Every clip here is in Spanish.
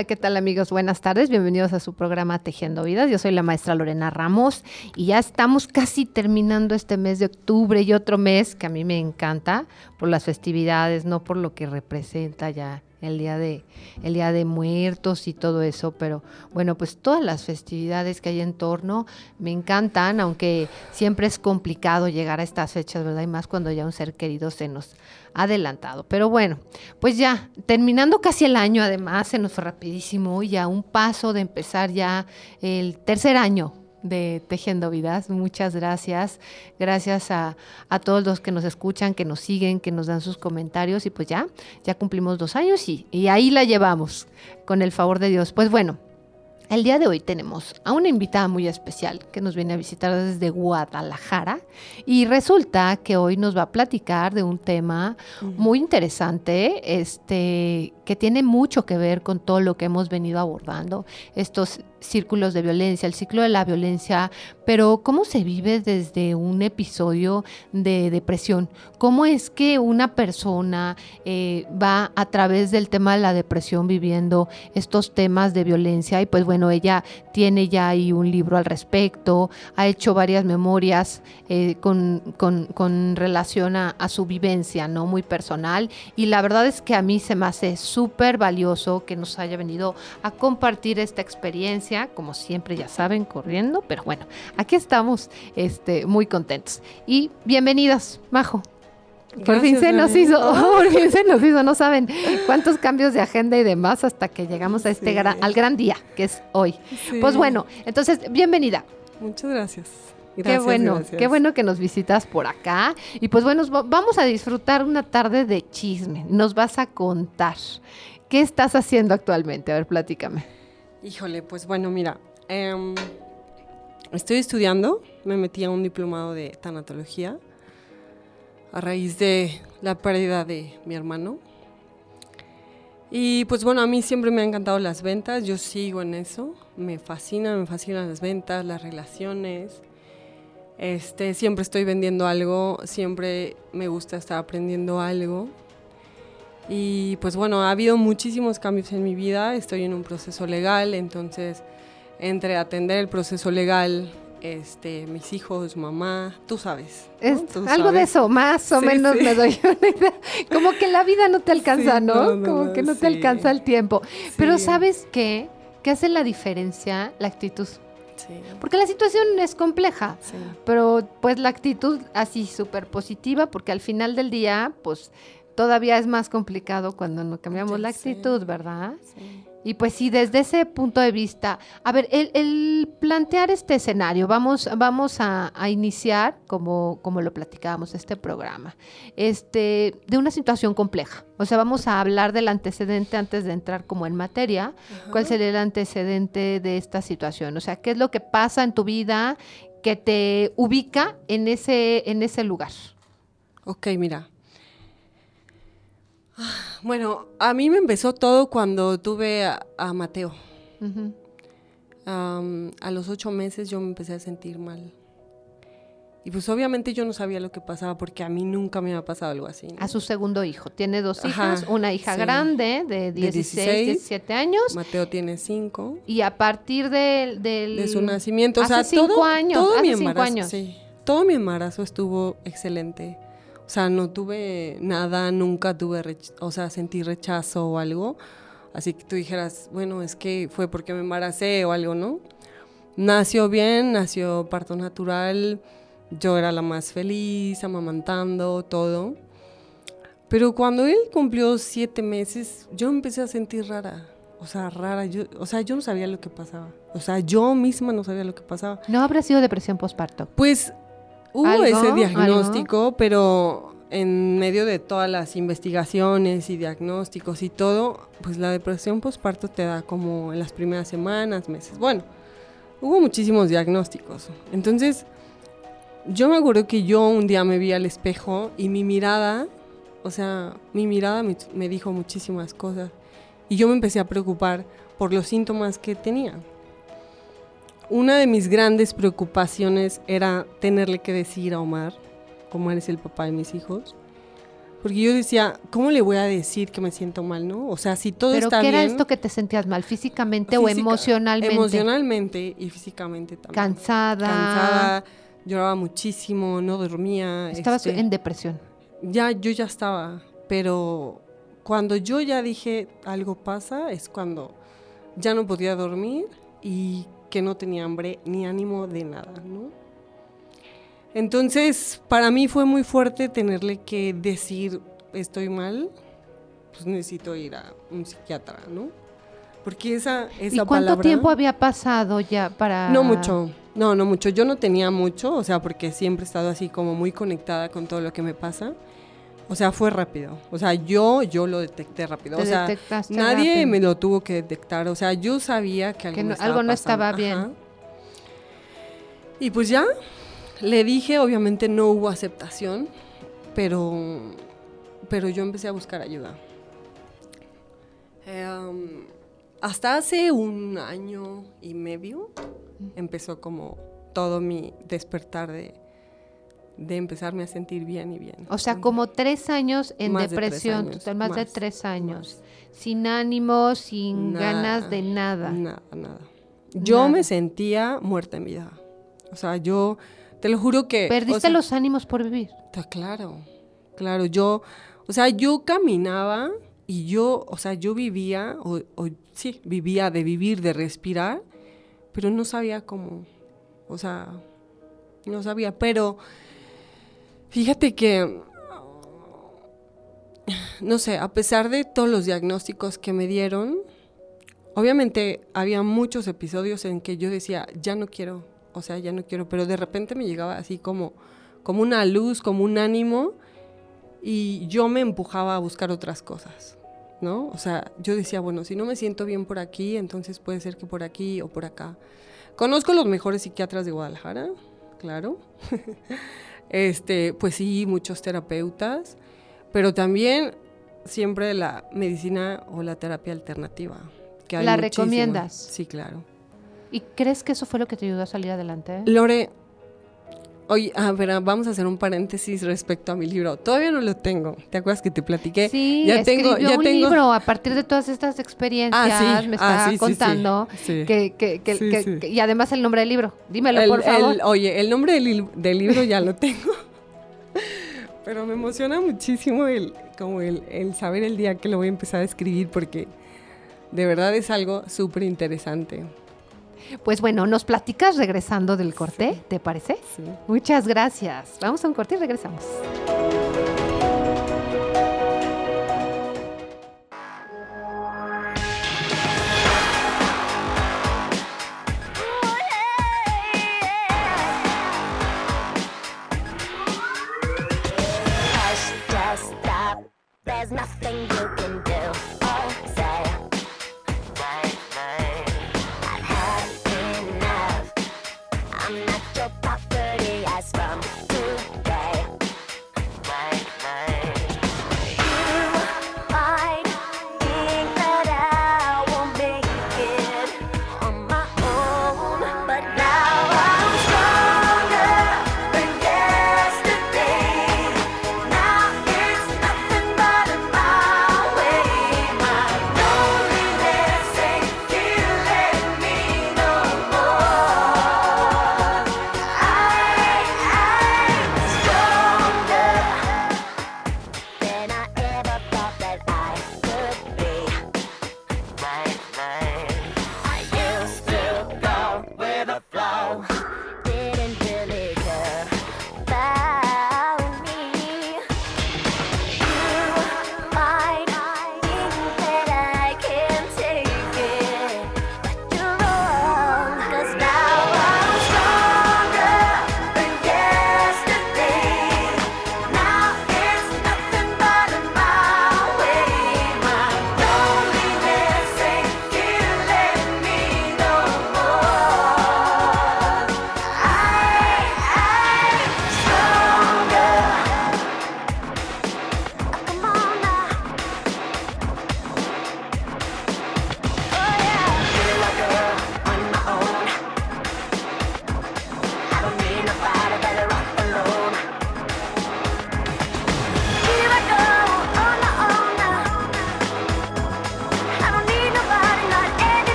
Hola, ¿qué tal amigos? Buenas tardes, bienvenidos a su programa Tejiendo Vidas. Yo soy la maestra Lorena Ramos y ya estamos casi terminando este mes de octubre y otro mes que a mí me encanta por las festividades, no por lo que representa ya el día de el día de muertos y todo eso, pero bueno, pues todas las festividades que hay en torno me encantan, aunque siempre es complicado llegar a estas fechas, ¿verdad? Y más cuando ya un ser querido se nos adelantado. Pero bueno, pues ya, terminando casi el año, además, se nos fue rapidísimo, ya un paso de empezar ya el tercer año de Tejiendo Vidas. Muchas gracias. Gracias a, a, todos los que nos escuchan, que nos siguen, que nos dan sus comentarios. Y pues ya, ya cumplimos dos años y, y ahí la llevamos, con el favor de Dios. Pues bueno, el día de hoy tenemos a una invitada muy especial que nos viene a visitar desde Guadalajara y resulta que hoy nos va a platicar de un tema muy interesante, este que tiene mucho que ver con todo lo que hemos venido abordando, estos círculos de violencia, el ciclo de la violencia, pero cómo se vive desde un episodio de depresión, cómo es que una persona eh, va a través del tema de la depresión viviendo estos temas de violencia y pues bueno, ella tiene ya ahí un libro al respecto, ha hecho varias memorias eh, con, con, relación a, a, su vivencia, ¿no? Muy personal. Y la verdad es que a mí se me hace súper valioso que nos haya venido a compartir esta experiencia como siempre ya saben, corriendo, pero bueno, aquí estamos este, muy contentos. Y bienvenidas, Majo. Por fin se nos hizo, por fin se nos hizo, no saben cuántos cambios de agenda y demás hasta que llegamos a este gran, al gran día que es hoy. Pues bueno, entonces, bienvenida. Muchas gracias. Gracias, qué bueno, gracias. qué bueno que nos visitas por acá. Y pues bueno, vamos a disfrutar una tarde de chisme. Nos vas a contar. ¿Qué estás haciendo actualmente? A ver, platícame. Híjole, pues bueno, mira, eh, estoy estudiando, me metí a un diplomado de tanatología a raíz de la pérdida de mi hermano. Y pues bueno, a mí siempre me han encantado las ventas, yo sigo en eso, me fascina, me fascinan las ventas, las relaciones. Este, siempre estoy vendiendo algo, siempre me gusta estar aprendiendo algo. Y pues bueno, ha habido muchísimos cambios en mi vida, estoy en un proceso legal, entonces entre atender el proceso legal, este, mis hijos, mamá, tú sabes. ¿no? Es, ¿Tú algo sabes? de eso, más o Sí, menos sí. me doy una idea. Como que la vida no te alcanza, Sí, ¿no? Como que no te alcanza el tiempo. Pero. ¿sabes qué? ¿Qué hace la diferencia? La actitud. Sí, Porque la situación es compleja. sí. Pero pues la actitud así súper positiva, porque al final del día, pues todavía es más complicado cuando no cambiamos la actitud, ¿verdad? sí. Y pues sí, desde ese punto de vista, a ver, el, el plantear este escenario, vamos, vamos a, a iniciar, como, como lo platicábamos, este programa, este, de una situación compleja. O sea, vamos a hablar del antecedente antes de entrar como en materia. ¿Cuál sería el antecedente de esta situación? O sea, ¿qué es lo que pasa en tu vida que te ubica en ese, en ese lugar? Ok, mira. Bueno, a mí me empezó todo cuando tuve a, a Mateo. Am, a los ocho meses yo me empecé a sentir mal. Y pues obviamente yo no sabía lo que pasaba porque a mí nunca me había pasado algo así. ¿no? A su segundo hijo. Tiene dos Ajá, hijas, una hija sí. grande de 16, 16. 17 años. Mateo tiene cinco. Y a partir del... del- De su nacimiento. O hace sea, cinco todo, años, todo hace mi cinco embarazo. años. Sí, todo mi embarazo estuvo excelente. O sea, no tuve nada, nunca tuve, o sea, sentí rechazo o algo. Así que tú dijeras, bueno, es que fue porque me embaracé o algo, ¿no? Nació bien, nació parto natural. Yo era la más feliz, amamantando, todo. Pero cuando él cumplió siete meses, yo empecé a sentir rara. O sea, rara. Yo, o sea, yo no sabía lo que pasaba. O sea, yo misma no sabía lo que pasaba. No habrá sido depresión postparto. Pues hubo ¿Algo? ese diagnóstico, pero en medio de todas las investigaciones y diagnósticos y todo, pues la depresión postparto te da como en las primeras semanas, meses. Bueno, hubo muchísimos diagnósticos. Entonces, yo me acuerdo que yo un día me vi al espejo y mi mirada, o sea, mi mirada me, me dijo muchísimas cosas. Y yo me empecé a preocupar por los síntomas que tenía. Una de mis grandes preocupaciones era tenerle que decir a Omar, como eres el papá de mis hijos, porque yo decía, ¿cómo le voy a decir que me siento mal, no? O sea, si todo ¿Pero está qué bien... era esto que te sentías mal? ¿Físicamente o emocionalmente? Emocionalmente y físicamente también. Cansada. Cansada, lloraba muchísimo, no dormía. Estabas este, en depresión. Ya, yo ya estaba, pero cuando yo ya dije algo pasa es cuando ya no podía dormir y que no tenía hambre ni ánimo de nada, ¿no? Entonces, para mí fue muy fuerte tenerle que decir estoy mal, pues necesito ir a un psiquiatra, ¿no? Porque esa, esa ¿Y cuánto palabra- tiempo había pasado ya para...? no mucho, no, no mucho. Yo no tenía mucho, o sea, porque siempre he estado así como muy conectada con todo lo que me pasa. O sea, fue rápido. O sea, yo, yo lo detecté rápido. Te o sea, detectaste nadie rápido. me lo tuvo que detectar. O sea, yo sabía que algo, Que no- estaba algo no estaba pasando. bien. Y pues ya, le dije, obviamente no hubo aceptación, pero, pero yo empecé a buscar ayuda. Em, hasta hace un año y medio empezó como todo mi despertar de, de empezarme a sentir bien y bien. O sea, como tres años en Más de tres depresión, años, total, más, de tres años. Sin ánimo, sin Nada, ganas de nada. Nada, nada. Yo Nada. me sentía muerta en vida. O sea, yo te lo juro que... o Perdiste sea, los ánimos por vivir. Está claro, claro. Yo, o sea, yo caminaba y yo, o sea, yo vivía, o, o sí, vivía de vivir, de respirar, pero no sabía cómo. O sea, no sabía. Pero fíjate que, no sé, a pesar de todos los diagnósticos que me dieron, obviamente había muchos episodios en que yo decía, ya no quiero, o sea, ya no quiero, pero de repente me llegaba así como, como una luz, como un ánimo, y yo me empujaba a buscar otras cosas, ¿no? O sea, yo decía, bueno, si no me siento bien por aquí, entonces puede ser que por aquí o por acá. Conozco los mejores psiquiatras de Guadalajara, claro. este, pues sí, muchos terapeutas, pero también siempre la medicina o la terapia alternativa. Que hay ¿La recomiendas? Sí, claro. ¿Y crees que eso fue lo que te ayudó a salir adelante? Lore, oye, a ver, ah, vamos a hacer un paréntesis respecto a mi libro. Todavía no lo tengo. ¿Te acuerdas que te platiqué? Sí, ya tengo, ya un tengo. libro a partir de todas estas experiencias. Ah, sí, me ah, está sí, contando sí. Que, y además el nombre del libro. Dímelo, El- por favor. el- oye, el nombre del, del libro ya lo tengo. Pero me emociona muchísimo el, como el, el saber el día que lo voy a empezar a escribir porque de verdad es algo súper interesante. Pues bueno, nos platicas regresando del corte, ¿te parece? Sí. Muchas gracias. Vamos a un corte y regresamos.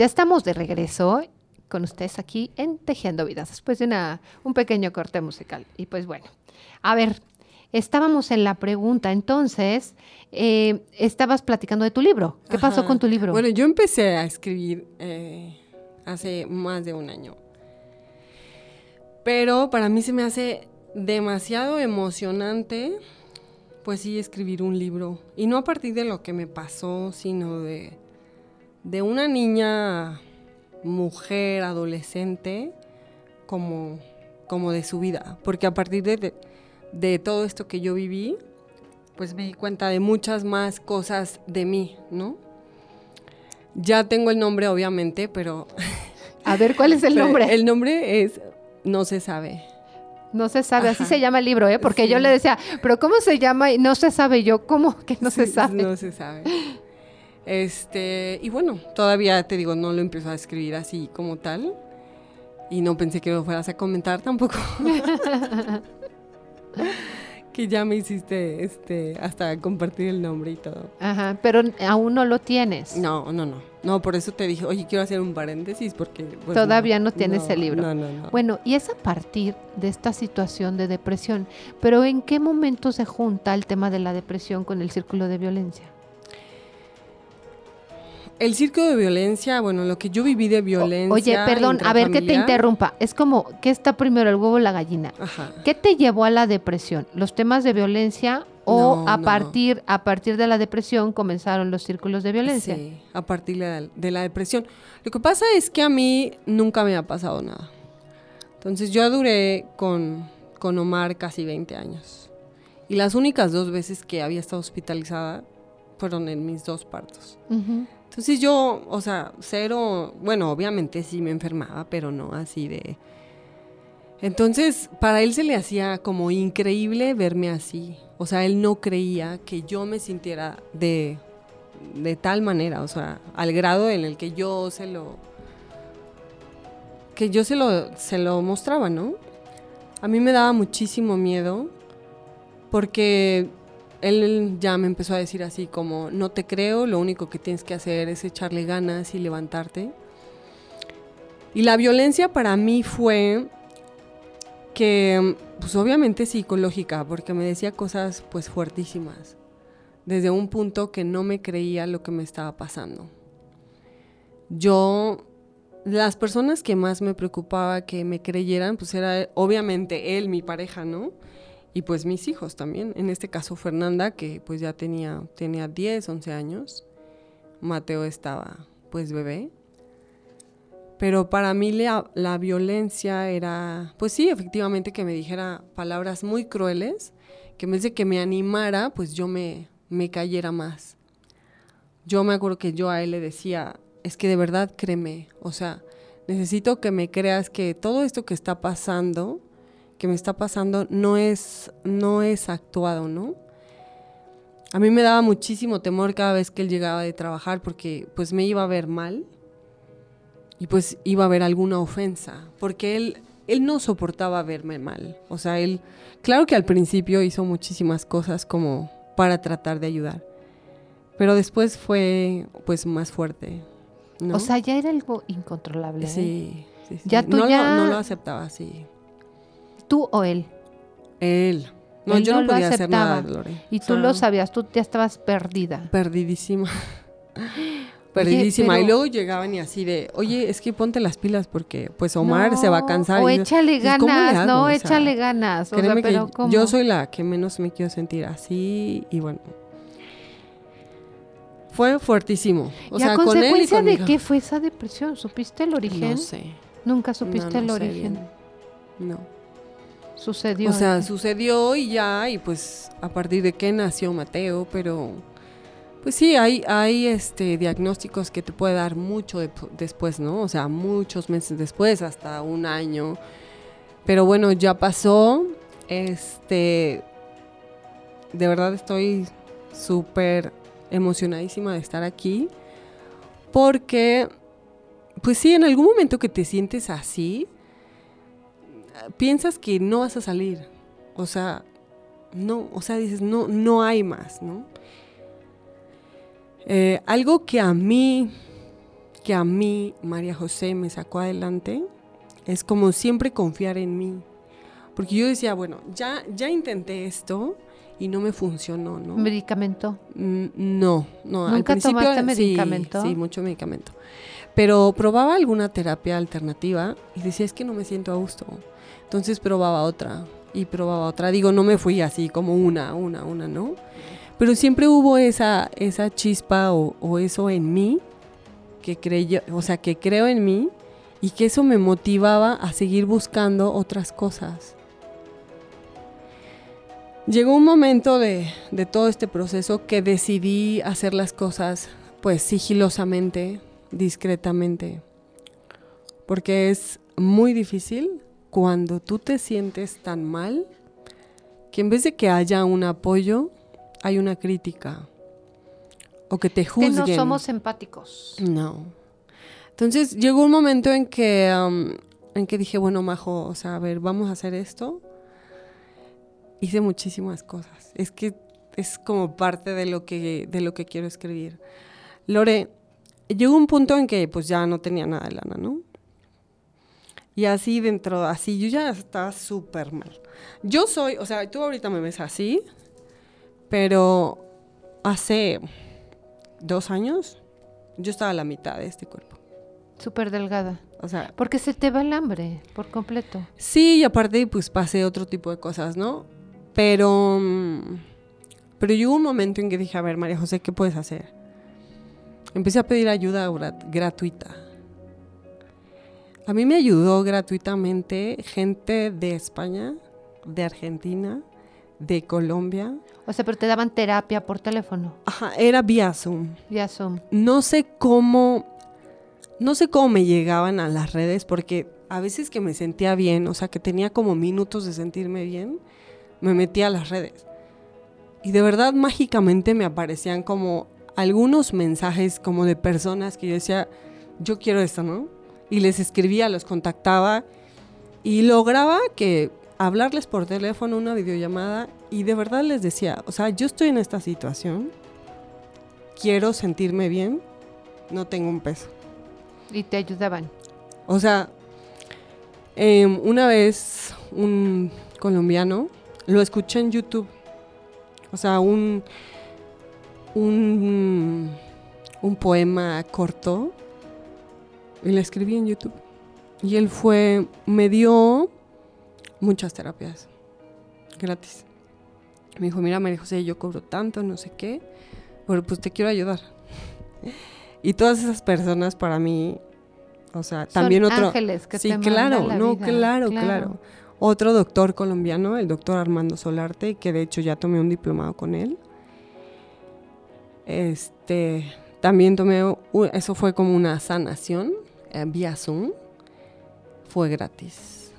Ya estamos de regreso con ustedes aquí en Tejiendo Vidas, después de una, un pequeño corte musical. Y pues bueno, a ver, estábamos en la pregunta, entonces, eh, estabas platicando de tu libro. ¿Qué pasó con tu libro? Bueno, yo empecé a escribir eh, hace más de un año. Pero para mí se me hace demasiado emocionante, pues sí, escribir un libro. Y no a partir de lo que me pasó, sino de, de una niña, mujer, adolescente, como, como de su vida. Porque a partir de, de, de todo esto que yo viví, pues me di cuenta de muchas más cosas de mí, ¿no? Ya tengo el nombre, obviamente, pero... a ver, ¿cuál es el nombre? El nombre es No se sabe. No se sabe, así se llama el libro, ¿eh? Porque yo le decía, pero ¿cómo se llama? Y no se sabe yo, ¿cómo que no se sabe? No se sabe. Este, y bueno, todavía te digo, no lo empiezo a escribir así como tal. Y no pensé que lo fueras a comentar tampoco. que ya me hiciste este hasta compartir el nombre y todo. Ajá, pero aún no lo tienes. No, no, no. No, por eso te dije, oye, quiero hacer un paréntesis porque pues, Todavía no tienes el libro. No, no, no. Bueno, y es a partir de esta situación de depresión, pero ¿en qué momento se junta el tema de la depresión con el círculo de violencia? El circo de violencia, bueno, lo que yo viví de violencia. Oye, perdón, a ver que te interrumpa. Es como, ¿qué está primero, el huevo o la gallina? Ajá. ¿Qué te llevó a la depresión? ¿Los temas de violencia o No, a no. partir a partir de la depresión comenzaron los círculos de violencia? Sí, a partir de la, de la depresión. Lo que pasa es que a mí nunca me ha pasado nada. Entonces yo duré con, con Omar casi 20 años. Y las únicas dos veces que había estado hospitalizada fueron en mis dos partos. Ujú. Entonces yo, o sea, cero, bueno, obviamente sí me enfermaba, pero no así de... Entonces, para él se le hacía como increíble verme así. O sea, él no creía que yo me sintiera de, de tal manera, o sea, al grado en el que yo se lo... que yo se lo, se lo mostraba, ¿no? A mí me daba muchísimo miedo porque él ya me empezó a decir así como, no te creo, lo único que tienes que hacer es echarle ganas y levantarte. Y la violencia para mí fue que, pues obviamente psicológica, porque me decía cosas pues fuertísimas, desde un punto que no me creía lo que me estaba pasando. Yo, las personas que más me preocupaba que me creyeran, pues era obviamente él, mi pareja, ¿no? Y pues mis hijos también. En este caso Fernanda, que pues ya tenía, tenía 10, 11 años. Mateo estaba pues bebé. Pero para mí la, violencia era, pues sí, efectivamente que me dijera palabras muy crueles, que en vez de que me animara, pues yo me, me cayera más. Yo me acuerdo que yo a él le decía, es que de verdad créeme, o sea, necesito que me creas que todo esto que está pasando, que me está pasando no es, no es actuado, ¿no? A mí me daba muchísimo temor cada vez que él llegaba de trabajar porque pues me iba a ver mal y pues iba a haber alguna ofensa, porque él, él no soportaba verme mal. O sea, él, claro que al principio hizo muchísimas cosas como para tratar de ayudar, pero después fue pues más fuerte. ¿no? O sea, ya era algo incontrolable. ¿eh? sí, sí, sí. Ya tú no, ya- Lo, no lo aceptaba así. ¿Tú o él? Él. No, Él yo no no, lo podía hacer nada. Lore. Y O tú sea, lo sabías, tú ya estabas perdida. Perdidísima. Perdidísima. pero- Y luego llegaban y así de, oye, es que ponte las pilas porque pues Omar se va a cansar. O Y yo, échale pues, ¿cómo le ganas, hago? no, O sea, échale ganas. O sea, que ¿cómo? yo soy la que menos me quiero sentir así y bueno. Fue fuertísimo. O ¿Y sea, a con él y consecuencia de qué fue esa depresión? ¿Supiste el origen? No sé. Nunca supiste No, el no origen. bien. No. Sucedió. O sea, ¿eh? sucedió y ya, y pues a partir de que nació Mateo, pero pues sí, hay, hay este diagnósticos que te puede dar mucho de- después, ¿no? O sea, muchos meses después, hasta un año. Pero bueno, ya pasó. Este, de verdad estoy súper emocionadísima de estar aquí. Porque, pues sí, en algún momento que te sientes así, piensas que no vas a salir. O sea, no, o sea, dices, no, no hay más, ¿no? Eh, algo que a mí que a mí María José me sacó adelante es como siempre confiar en mí. Porque yo decía, bueno, ya, ya intenté esto y no me funcionó, ¿no? ¿Medicamento? Mm, No, no. al ¿Nunca principio tomaste sí, medicamento? Sí, mucho medicamento. Pero probaba alguna terapia alternativa y decía, es que no me siento a gusto. Entonces probaba otra y probaba otra. Digo, no me fui así como una, una, una, ¿no? Pero siempre hubo esa, esa chispa o, eso en mí que creyó, o sea, que creo en mí y que eso me motivaba a seguir buscando otras cosas. Llegó un momento de, de todo este proceso que decidí hacer las cosas pues sigilosamente, discretamente, porque es muy difícil cuando tú te sientes tan mal que en vez de que haya un apoyo, hay una crítica o que te Que juzguen. no somos empáticos. No. Entonces llegó un momento en que, am, en que dije, bueno, Majo, o sea, a ver, vamos a hacer esto. Hice muchísimas cosas. Es que es como parte de lo que, de lo que quiero escribir. Lore, llegó un punto en que pues ya no tenía nada de lana, ¿no? Y así dentro, así, yo ya estaba súper mal. Yo soy, o sea, tú ahorita me ves así, pero hace dos años yo estaba a la mitad de este cuerpo. Súper delgada. O sea, Porque se te va el hambre por completo. sí, y aparte pues pasé otro tipo de cosas, ¿no? Pero, mm, pero llegó un momento en que dije, a ver, María José, ¿qué puedes hacer? Empecé a pedir ayuda grat- gratuita. A mí me ayudó gratuitamente gente de España, de Argentina, de Colombia. O sea, pero te daban terapia por teléfono. Ajá, era vía Zoom. Ya son. no sé cómo, no sé cómo me llegaban a las redes, porque a veces que me sentía bien, o sea, que tenía como minutos de sentirme bien, me metía a las redes. Y de verdad, mágicamente me aparecían como algunos mensajes como de personas que yo decía, yo quiero esto, ¿no? Y les escribía, los contactaba y lograba que hablarles por teléfono, una videollamada, y de verdad les decía, o sea, yo estoy en esta situación, quiero sentirme bien, no tengo un peso. Y te ayudaban. O sea, em, una vez un colombiano lo escuché en YouTube. O sea, un, un, un poema corto y lo escribí en YouTube. Y él fue, me dio muchas terapias gratis. Me dijo, mira, María José, yo cobro tanto, no sé qué, pero pues te quiero ayudar. Y todas esas personas para mí, o sea, Son también otro... ángeles que sí, te claro, la no, vida, claro, claro, Otro doctor colombiano, el doctor Armando Solarte, que de hecho ya tomé un diplomado con él. Este, también tomé, eso fue como una sanación eh, vía Zoom. Fue gratis.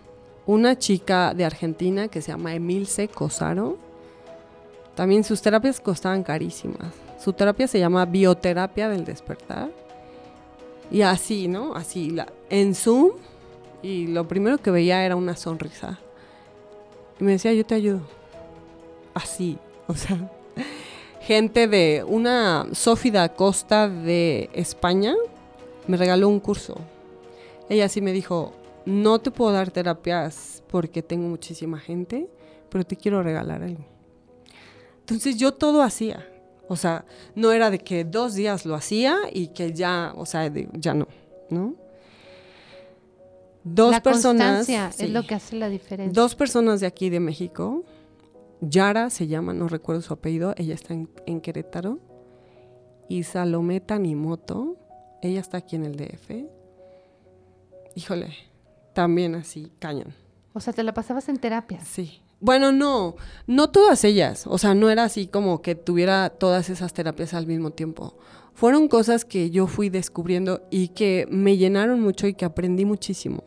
Una chica de Argentina que se llama Emilce Cosaro. También sus terapias costaban carísimas. Su terapia se llama bioterapia del despertar. Y así, ¿no? Así, la, en Zoom. Y lo primero que veía era una sonrisa. Y me decía, yo te ayudo. Así, o sea. Gente de una Sofía Costa de España me regaló un curso. Ella sí me dijo, no te puedo dar terapias porque tengo muchísima gente, pero te quiero regalar algo. Entonces yo todo hacía. O sea, no era de que dos días lo hacía y que ya, o sea, de- ya no, ¿no? Dos la personas. sí. es lo que hace la diferencia. Dos personas de aquí de México. Yara se llama, no recuerdo su apellido, ella está en, en Querétaro. Y Salomé Tanimoto, ella está aquí en el DF. Híjole, también así, cañón. O sea, te la pasabas en terapias. Sí. Bueno, no, no todas ellas. O sea, no era así como que tuviera todas esas terapias al mismo tiempo. Fueron cosas que yo fui descubriendo y que me llenaron mucho y que aprendí muchísimo.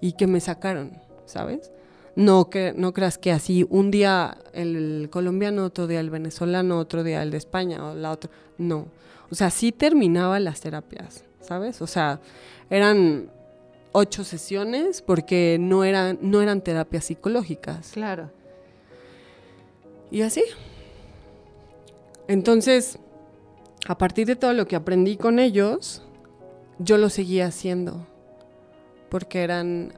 Y que me sacaron, ¿sabes? No, que, no creas que así un día el colombiano, otro día el venezolano, otro día el de España o la otra. No. O sea, sí terminaba las terapias, ¿sabes? O sea, eran ocho sesiones porque no eran, no eran terapias psicológicas. Claro. Y así. Entonces, a partir de todo lo que aprendí con ellos, yo lo seguía haciendo, porque eran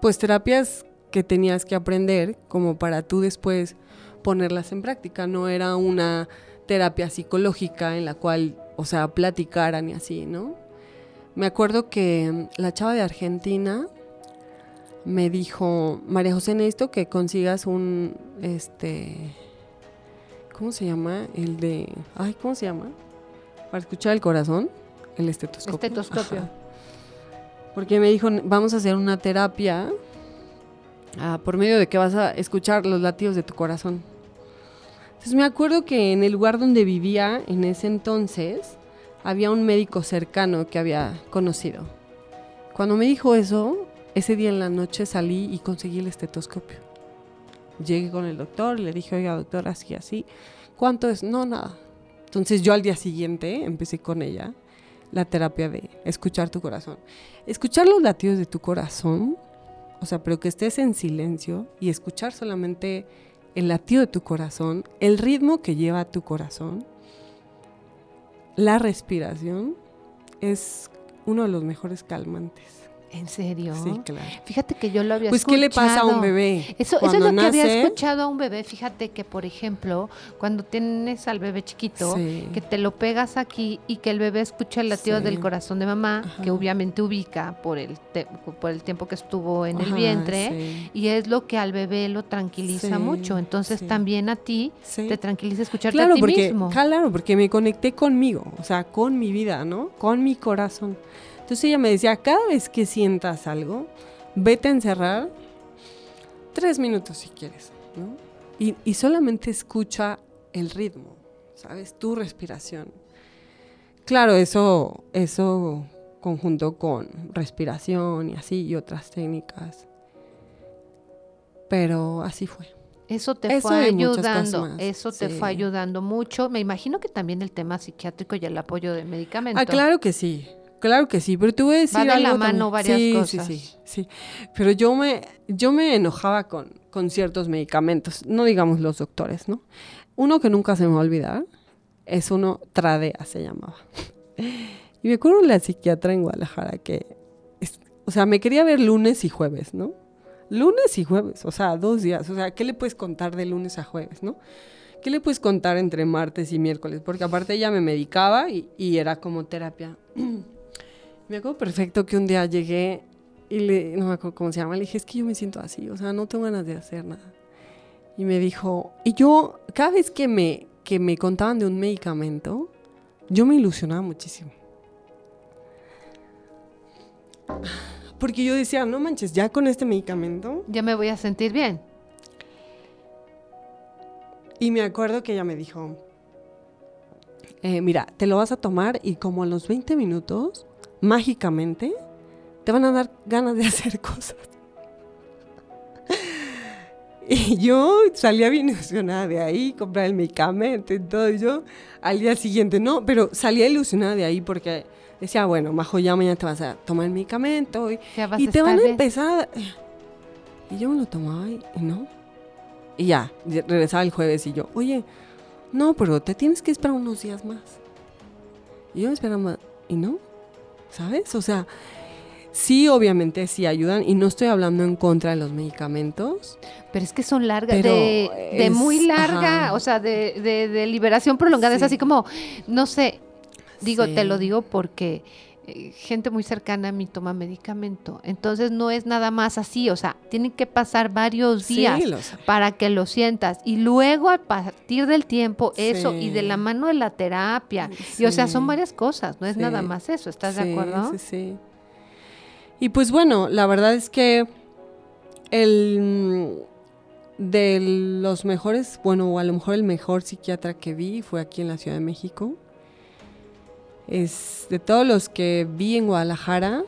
pues terapias que tenías que aprender como para tú después ponerlas en práctica, no era una terapia psicológica en la cual, o sea, platicaran y así, ¿no? Me acuerdo que la chava de Argentina me dijo, María José, necesito que consigas un, este, ¿cómo se llama? El de, ay, ¿cómo se llama? Para escuchar el corazón, el estetoscopio. Estetoscopio. Ajá. Porque me dijo, vamos a hacer una terapia ah, por medio de que vas a escuchar los latidos de tu corazón. Entonces me acuerdo que en el lugar donde vivía en ese entonces había un médico cercano que había conocido. Cuando me dijo eso, ese día en la noche salí y conseguí el estetoscopio. Llegué con el doctor, le dije, oiga doctor, así, así. ¿Cuánto es? No, nada. Entonces yo al día siguiente empecé con ella la terapia de escuchar tu corazón. Escuchar los latidos de tu corazón, o sea, pero que estés en silencio y escuchar solamente el latido de tu corazón, el ritmo que lleva tu corazón, la respiración, es uno de los mejores calmantes. ¿En serio? Sí, claro. Fíjate que yo lo había Pues, ¿qué le pasa a un escuchado. bebé? Eso, eso es lo que había escuchado a un bebé. Fíjate que, por ejemplo, cuando tienes al bebé chiquito, Sí. que te lo pegas aquí y que el bebé escucha el latido Sí. del corazón de mamá, Ajá. que obviamente ubica por el, te- por el tiempo que estuvo en el vientre, sí. y es lo que al bebé lo tranquiliza mucho. Entonces también a ti te tranquiliza escucharte Claro, a ti porque, mismo. claro, porque me conecté conmigo, o sea, con mi vida, ¿no? Con mi corazón. Entonces ella me decía, cada vez que sientas algo, vete a encerrar tres minutos si quieres, ¿no? Y, y solamente escucha el ritmo, ¿sabes? Tu respiración. Claro, eso, eso conjunto con respiración y así y otras técnicas. Pero así fue. Eso te Eso fue ayudando, eso te sí. fue ayudando mucho. Me imagino que también el tema psiquiátrico y el apoyo de medicamentos. Ah, claro que sí. Claro que sí, pero te voy a decir Va de la mano también. varias sí, cosas. Sí, sí, sí. Pero yo me, yo me enojaba con, con ciertos medicamentos, no digamos los doctores, ¿no? Uno que nunca se me va a olvidar es uno, Tradea se llamaba. Y me acuerdo la psiquiatra en Guadalajara que, es- o sea, me quería ver lunes y jueves, ¿no? Lunes y jueves, o sea, dos días. O sea, ¿qué le puedes contar de lunes a jueves, no? ¿Qué le puedes contar entre martes y miércoles? Porque aparte ella me medicaba y, y era como terapia. Me acuerdo perfecto que un día llegué y le, no me acuerdo cómo se llama, le dije, es que yo me siento así, o sea, no tengo ganas de hacer nada. Y me dijo, y yo, cada vez que me, que me contaban de un medicamento, yo me ilusionaba muchísimo. Porque yo decía, no manches, ya con este medicamento. Ya me voy a sentir bien. Y me acuerdo que ella me dijo, eh, mira, te lo vas a tomar y como a los 20 minutos, mágicamente, te van a dar ganas de hacer cosas. Y yo salía bien ilusionada de ahí, comprar el medicamento y todo. Y yo al día siguiente, no, pero salía ilusionada de ahí porque decía, bueno, Majo, ya mañana te vas a tomar el medicamento y, y te van a empezar. a- Y yo me lo tomaba y, y no. Y ya, regresaba el jueves y yo, oye, no, pero te tienes que esperar unos días más. Y yo me esperaba y no, ¿sabes? O sea, sí, obviamente sí ayudan y no estoy hablando en contra de los medicamentos. Pero es que son largas, de, muy larga, ajá. o sea, de, de- de liberación prolongada. Es Sí. así como, no sé, digo, te lo digo porque gente muy cercana a mí toma medicamento. Entonces no es nada más así, o sea, tienen que pasar varios días para que lo sientas. Y luego a partir del tiempo, eso, y de la mano de la terapia. Y o sea, son varias cosas, no es nada más eso, ¿estás de acuerdo? Sí, sí. Y pues bueno, la verdad es que el mm, de los mejores, bueno, o a lo mejor el mejor psiquiatra que vi fue aquí en la Ciudad de México. Es de todos los que vi en Guadalajara,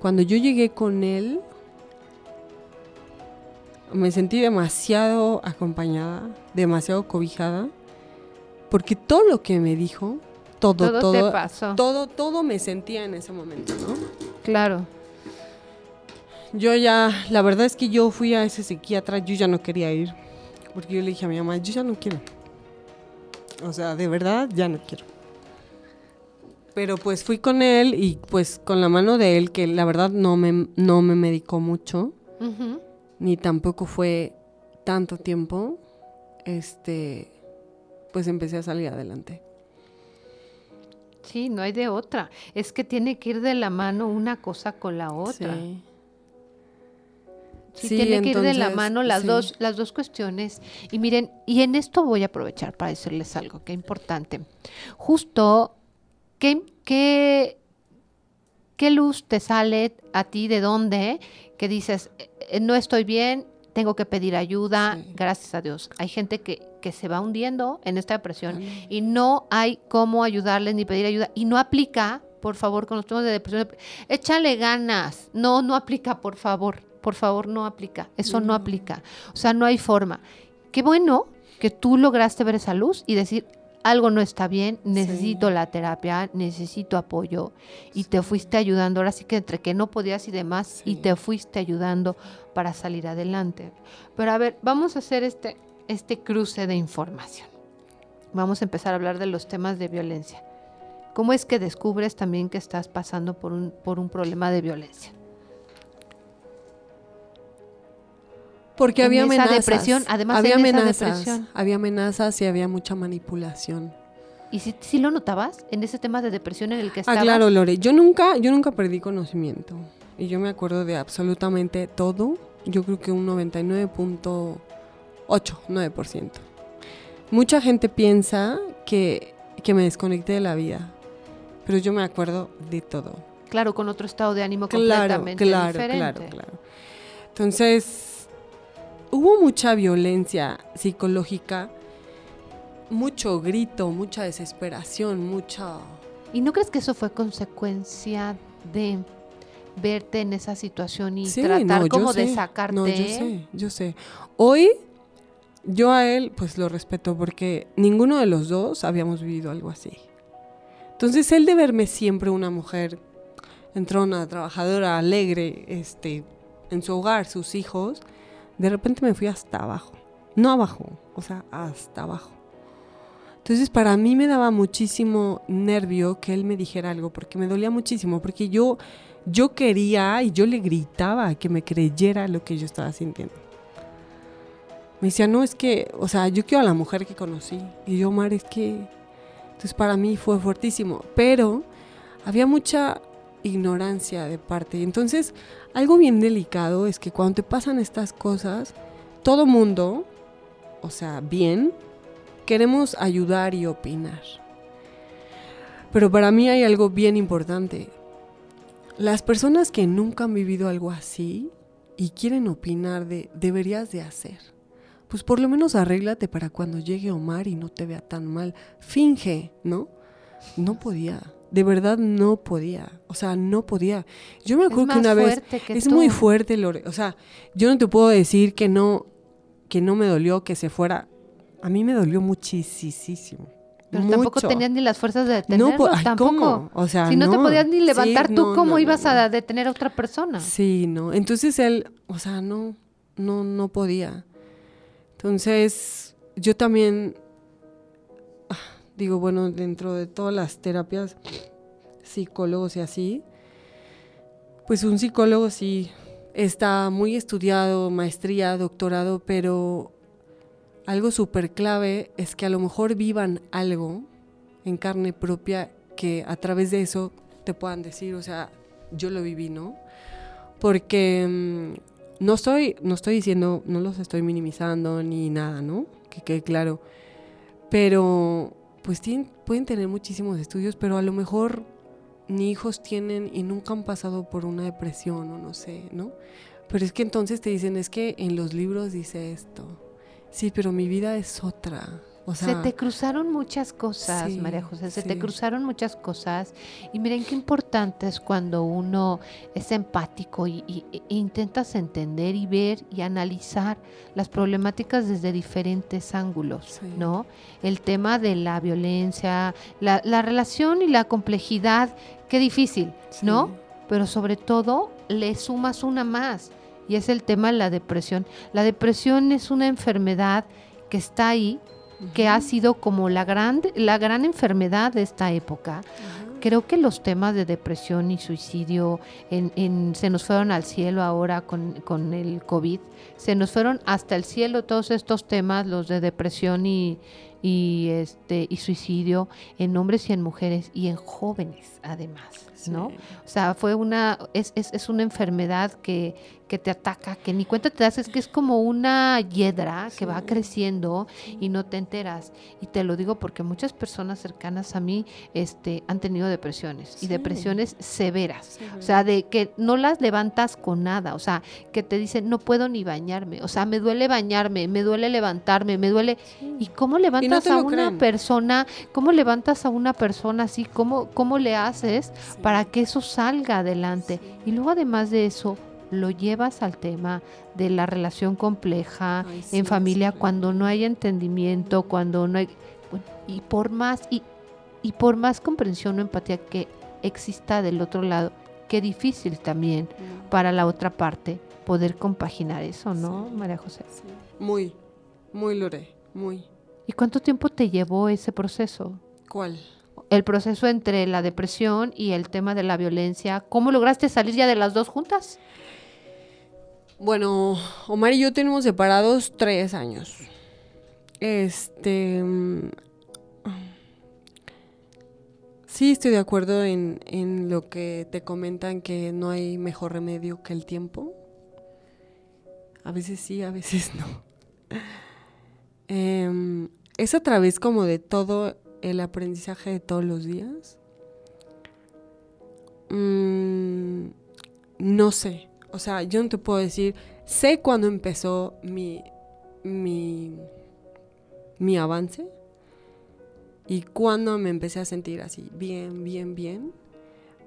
cuando yo llegué con él, me sentí demasiado acompañada, demasiado cobijada, porque todo lo que me dijo, todo, Todo todo, te pasó. todo, todo me sentía en ese momento, ¿no? Claro. Yo ya, la verdad es que yo fui a ese psiquiatra, yo ya no quería ir, porque yo le dije a mi mamá, yo ya no quiero. O sea, de verdad, ya no quiero. Pero pues fui con él y pues con la mano de él, que la verdad no me, no me medicó mucho, ni tampoco fue tanto tiempo, este, pues empecé a salir adelante. Sí, no hay de otra. Es que tiene que ir de la mano una cosa con la otra. Sí. Sí, Sí, tiene que ir de la mano las sí. dos, las dos cuestiones. Y miren, y en esto voy a aprovechar para decirles algo que es importante. Justo, ¿qué, qué, qué luz te sale a ti? ¿De dónde? Que dices, "Eh, no estoy bien, tengo que pedir ayuda, Sí. gracias a Dios. Hay gente que, que se va hundiendo en esta depresión y no hay cómo ayudarles ni pedir ayuda. Y no aplica, por favor, con los temas de depresión. Échale ganas. No, no aplica, por favor. Por favor, no aplica. Eso no, No. aplica. O sea, no hay forma. Qué bueno que tú lograste ver esa luz y decir, algo no está bien, necesito la terapia, necesito apoyo. Y te fuiste ayudando. Ahora sí que entre que no podías y demás, y te fuiste ayudando para salir adelante. Pero a ver, vamos a hacer este, este cruce de información. Vamos a empezar a hablar de los temas de violencia. ¿Cómo es que descubres también que estás pasando por un, por un problema de violencia? Porque En había esa amenazas. depresión, además había en esa amenazas, depresión. había amenazas y había mucha manipulación. ¿Y si, si lo notabas en ese tema de depresión en el que Ah, estabas? claro, Lore. Yo nunca, yo nunca perdí conocimiento. Y yo me acuerdo de absolutamente todo. Yo creo que un 99.8, 9%. Mucha gente piensa que, que me desconecté de la vida. Pero yo me acuerdo de todo. Claro, con otro estado de ánimo Claro, completamente claro, diferente. claro, claro. Entonces, hubo mucha violencia psicológica, mucho grito, mucha desesperación, mucha... ¿Y no crees que eso fue consecuencia de verte en esa situación y Sí, tratar no, como de sé. sacarte? No, yo sé, yo sé. Hoy, yo a él, pues lo respeto porque ninguno de los dos habíamos vivido algo así. Entonces, él de verme siempre una mujer entrona, trabajadora, alegre, este, en su hogar, sus hijos, de repente me fui hasta abajo. No abajo, o sea, hasta abajo. Entonces, para mí me daba muchísimo nervio que él me dijera algo, porque me dolía muchísimo, porque yo, yo quería y yo le gritaba que me creyera lo que yo estaba sintiendo. Me decía, no, es que, o sea, yo quiero a la mujer que conocí. Y yo, Mar, es que... Entonces, para mí fue fuertísimo. Pero había mucha ignorancia de parte. Entonces, algo bien delicado es que cuando te pasan estas cosas, todo mundo, o sea, bien, queremos ayudar y opinar. Pero para mí hay algo bien importante. Las personas que nunca han vivido algo así y quieren opinar de deberías de hacer. Pues por lo menos arréglate para cuando llegue Omar y no te vea tan mal. Finge, ¿no? No podía. De verdad no podía. O sea, no podía. Yo me acuerdo que una vez que es tú. muy fuerte, Lore. O sea, yo no te puedo decir que no, que no me dolió que se fuera. A mí me dolió muchísimo. Pero tampoco tenías ni las fuerzas de No, detenerlo, ay, tampoco. ¿cómo? O sea, si no, te no. podías ni Sí, levantar tú, no, ¿cómo no, ibas no, a no. detener a otra persona? Sí, no. Entonces él, o sea, no, no, no podía. Entonces, yo también digo, bueno, dentro de todas las terapias, psicólogos y así, pues un psicólogo sí está muy estudiado, maestría, doctorado, pero algo súper clave es que a lo mejor vivan algo en carne propia que a través de eso te puedan decir, o sea, yo lo viví, ¿no? Porque mm, no estoy, no estoy diciendo, no los estoy minimizando ni nada, ¿no? Que quede claro. Pero, pues tienen- pueden tener muchísimos estudios, pero a lo mejor ni hijos tienen y nunca han pasado por una depresión o no sé, ¿no? Pero es que entonces te dicen, es que en los libros dice esto. Sí, pero mi vida es otra. O sea, se te cruzaron muchas cosas, sí, María José, se te cruzaron muchas cosas. Y miren qué importante es cuando uno es empático y, y- e intentas entender y ver y analizar las problemáticas desde diferentes ángulos, Sí. ¿no? El tema de la violencia, la, la relación y la complejidad, qué difícil, ¿no? pero sobre todo le sumas una más y es el tema de la depresión. La depresión es una enfermedad que está ahí, que ha sido como la gran, la gran enfermedad de esta época, creo que los temas de depresión y suicidio en, en- se nos fueron al cielo ahora con, con el COVID. Se nos fueron hasta el cielo todos estos temas, los de depresión y, y, este, y suicidio en hombres y en mujeres y en jóvenes además, ¿no? O sea, fue una, es, es, es una enfermedad que, que te ataca, que ni cuenta te das, es que es como una hiedra que va creciendo y no te enteras. Y te lo digo porque muchas personas cercanas a mí este, han tenido depresiones y depresiones severas. O sea, de que no las levantas con nada, o sea, que te dicen, no puedo ni bañarme, o sea, me duele bañarme, me duele levantarme, me duele... ¿Y cómo levantas a una creen. persona? ¿Cómo levantas a una persona así? ¿Cómo, cómo le haces Sí. Para que eso salga adelante? Y luego además de eso, lo llevas al tema de la relación compleja Ay, sí, en familia sí. cuando no hay entendimiento, cuando no hay... Y por más, y, y por más comprensión o empatía que exista del otro lado, qué difícil también para la otra parte poder compaginar eso, ¿no. María José? sí. Muy, muy Lore, muy. ¿Y cuánto tiempo te llevó ese proceso? ¿Cuál? El proceso entre la depresión y el tema de la violencia. ¿Cómo lograste salir ya de las dos juntas? Bueno, Omar y yo tenemos separados tres años. Este. mm, Sí, estoy de acuerdo en, en lo que te comentan que no hay mejor remedio que el tiempo. A veces sí, a veces no. Em, es a través como de todo el aprendizaje de todos los días. Mm, no sé. O sea, yo no te puedo decir. Sé cuándo empezó mi, mi, mi avance y cuándo me empecé a sentir así, bien, bien, bien.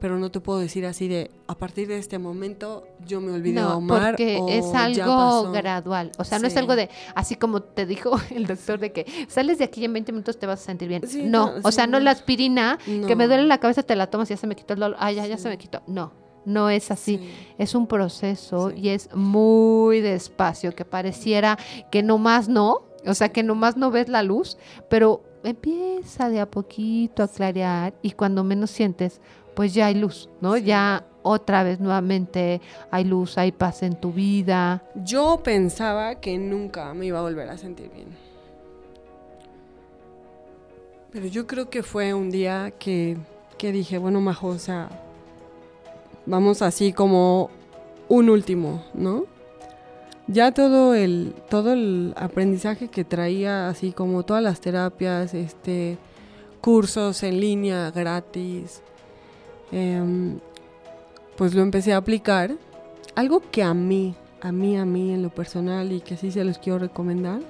Pero no te puedo decir así de, a partir de este momento yo me olvidé No, Omar. porque o es algo gradual. O sea, no es algo de, así como te dijo el doctor, de que sales de aquí y en 20 minutos te vas a sentir bien. Sí, no, no, o sí, sea, no la aspirina, que me duele la cabeza, te la tomas y ya se me quitó el dolor. Ah, ya, ya se me quitó. No, no es así. Sí. Es un proceso y es muy despacio, que pareciera que nomás no, o sea, que nomás no ves la luz, pero empieza de a poquito a clarear y cuando menos sientes, pues ya hay luz, ¿no? Sí. Ya otra vez nuevamente hay luz, hay paz en tu vida. Yo pensaba que nunca me iba a volver a sentir bien. Pero yo creo que fue un día que, que dije, bueno, Majo, o sea, vamos así como un último, ¿no? Ya todo el, todo el aprendizaje que traía, así como todas las terapias, este, cursos en línea gratis, em, pues lo empecé a aplicar. Algo que a mí, a mí, a mí en lo personal y que sí se los quiero recomendar,